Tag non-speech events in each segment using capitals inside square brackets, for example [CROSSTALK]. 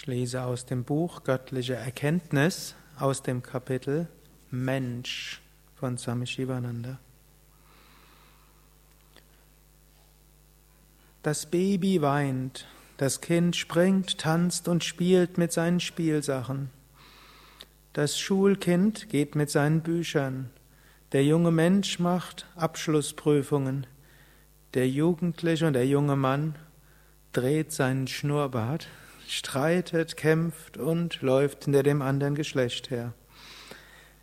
Ich lese aus dem Buch Göttliche Erkenntnis aus dem Kapitel Mensch von Swami Shivananda. Das Baby weint, das Kind springt, tanzt und spielt mit seinen Spielsachen. Das Schulkind geht mit seinen Büchern. Der junge Mensch macht Abschlussprüfungen. Der Jugendliche und der junge Mann dreht seinen Schnurrbart streitet, kämpft und läuft hinter dem anderen Geschlecht her.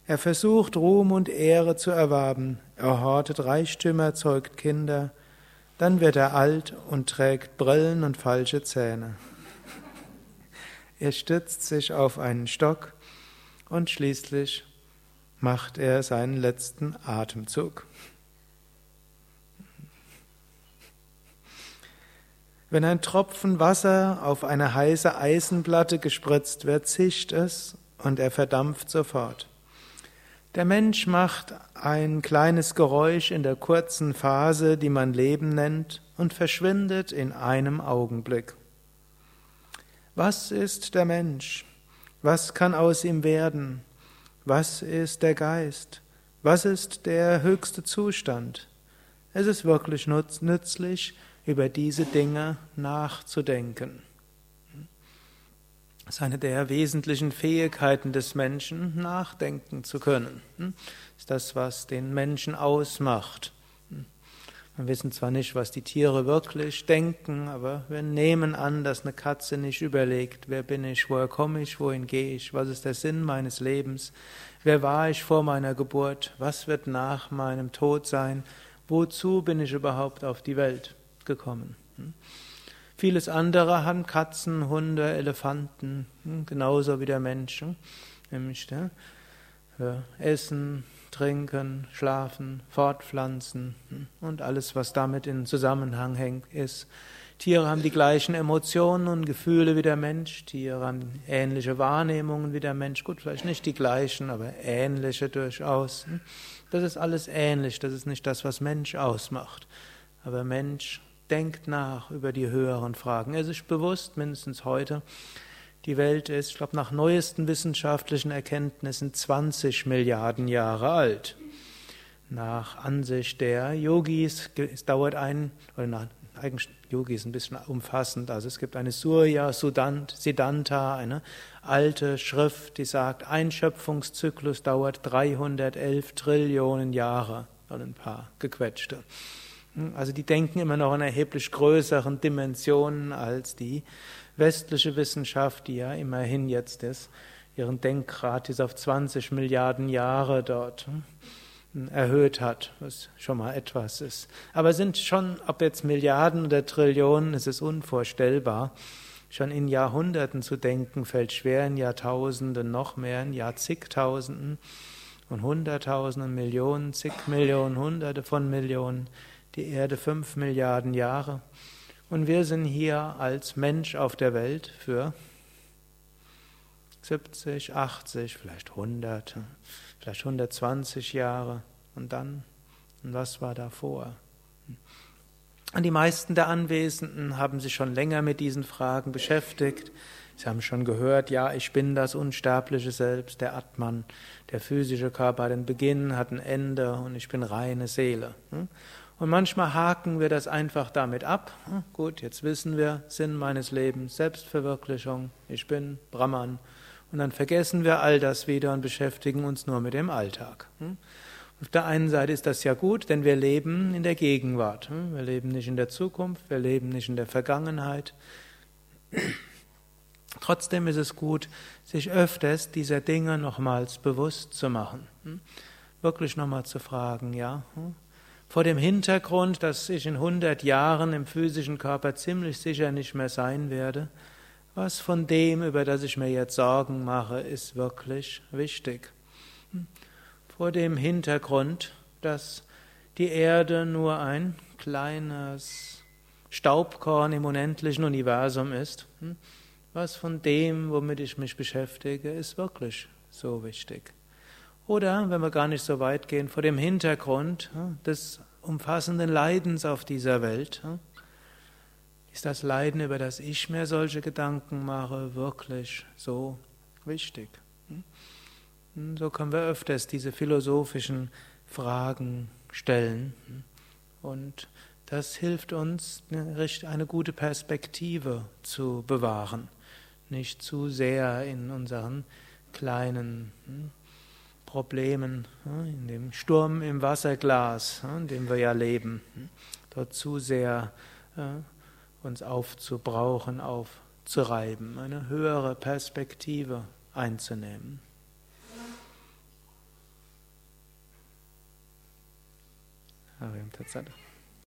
Er versucht Ruhm und Ehre zu erwerben, er hortet Reichtümer, erzeugt Kinder, dann wird er alt und trägt Brillen und falsche Zähne. [LAUGHS] Er stützt sich auf einen Stock und schließlich macht er seinen letzten Atemzug. Wenn ein Tropfen Wasser auf eine heiße Eisenplatte gespritzt wird, zischt es und er verdampft sofort. Der Mensch macht ein kleines Geräusch in der kurzen Phase, die man Leben nennt, und verschwindet in einem Augenblick. Was ist der Mensch? Was kann aus ihm werden? Was ist der Geist? Was ist der höchste Zustand? Es ist wirklich nützlich, über diese Dinge nachzudenken. Das ist eine der wesentlichen Fähigkeiten des Menschen, nachdenken zu können. Das ist das, was den Menschen ausmacht. Wir wissen zwar nicht, was die Tiere wirklich denken, aber wir nehmen an, dass eine Katze nicht überlegt, wer bin ich, woher komme ich, wohin gehe ich, was ist der Sinn meines Lebens, wer war ich vor meiner Geburt, was wird nach meinem Tod sein, wozu bin ich überhaupt auf die Welt gekommen. Hm? Vieles andere haben Katzen, Hunde, Elefanten, hm? genauso wie der Mensch. Hm? Nämlich für Essen, Trinken, Schlafen, Fortpflanzen und alles, was damit in Zusammenhang hängt, ist. Tiere haben die gleichen Emotionen und Gefühle wie der Mensch. Tiere haben ähnliche Wahrnehmungen wie der Mensch. Gut, vielleicht nicht die gleichen, aber ähnliche durchaus. Das ist alles ähnlich. Das ist nicht das, was Mensch ausmacht. Aber Mensch denkt nach über die höheren Fragen. Er ist bewusst, mindestens heute, die Welt ist, ich glaube, nach neuesten wissenschaftlichen Erkenntnissen 20 Milliarden Jahre alt. Nach Ansicht der Yogis, es dauert ein, oder nach eigentlich Yogis ein bisschen umfassend, also es gibt eine Surya Siddhanta, eine alte Schrift, die sagt, ein Schöpfungszyklus dauert 311 Trillionen Jahre, und ein paar gequetschte. Also die denken immer noch in erheblich größeren Dimensionen als die westliche Wissenschaft, die ja immerhin jetzt ist, ihren Denkgrad auf 20 Milliarden Jahre dort hm, erhöht hat, was schon mal etwas ist. Aber sind schon, ob jetzt Milliarden oder Trillionen, es ist unvorstellbar. Schon in Jahrhunderten zu denken, fällt schwer, in Jahrtausenden noch mehr, in Jahrzigtausenden und Hunderttausenden, Millionen, zig Millionen, Hunderte von Millionen die Erde fünf Milliarden Jahre und wir sind hier als Mensch auf der Welt für 70, 80, vielleicht 100, vielleicht 120 Jahre und dann, was war davor? Und die meisten der Anwesenden haben sich schon länger mit diesen Fragen beschäftigt. Sie haben schon gehört, ja, ich bin das unsterbliche Selbst, der Atman, der physische Körper hat einen Beginn, hat ein Ende und ich bin reine Seele. Und manchmal haken wir das einfach damit ab. Hm, gut, jetzt wissen wir, Sinn meines Lebens, Selbstverwirklichung, ich bin Brahman. Und dann vergessen wir all das wieder und beschäftigen uns nur mit dem Alltag. Hm. Auf der einen Seite ist das ja gut, denn wir leben in der Gegenwart. Hm. Wir leben nicht in der Zukunft, wir leben nicht in der Vergangenheit. [CLEARS THROAT] Trotzdem ist es gut, sich öfters dieser Dinge nochmals bewusst zu machen. Wirklich nochmal zu fragen, ja, vor dem Hintergrund, dass ich in 100 Jahren im physischen Körper ziemlich sicher nicht mehr sein werde, was von dem, über das ich mir jetzt Sorgen mache, ist wirklich wichtig. Vor dem Hintergrund, dass die Erde nur ein kleines Staubkorn im unendlichen Universum ist, was von dem, womit ich mich beschäftige, ist wirklich so wichtig. Oder, wenn wir gar nicht so weit gehen, vor dem Hintergrund des umfassenden Leidens auf dieser Welt. Ist das Leiden, über das ich mir solche Gedanken mache, wirklich so wichtig? Hm? So können wir öfters diese philosophischen Fragen stellen. Und das hilft uns, eine gute Perspektive zu bewahren. Nicht zu sehr in unseren kleinen hm, Problemen, hm, in dem Sturm im Wasserglas, in dem wir ja leben, dort zu sehr uns aufzubrauchen, aufzureiben, eine höhere Perspektive einzunehmen. Harium Tatsada.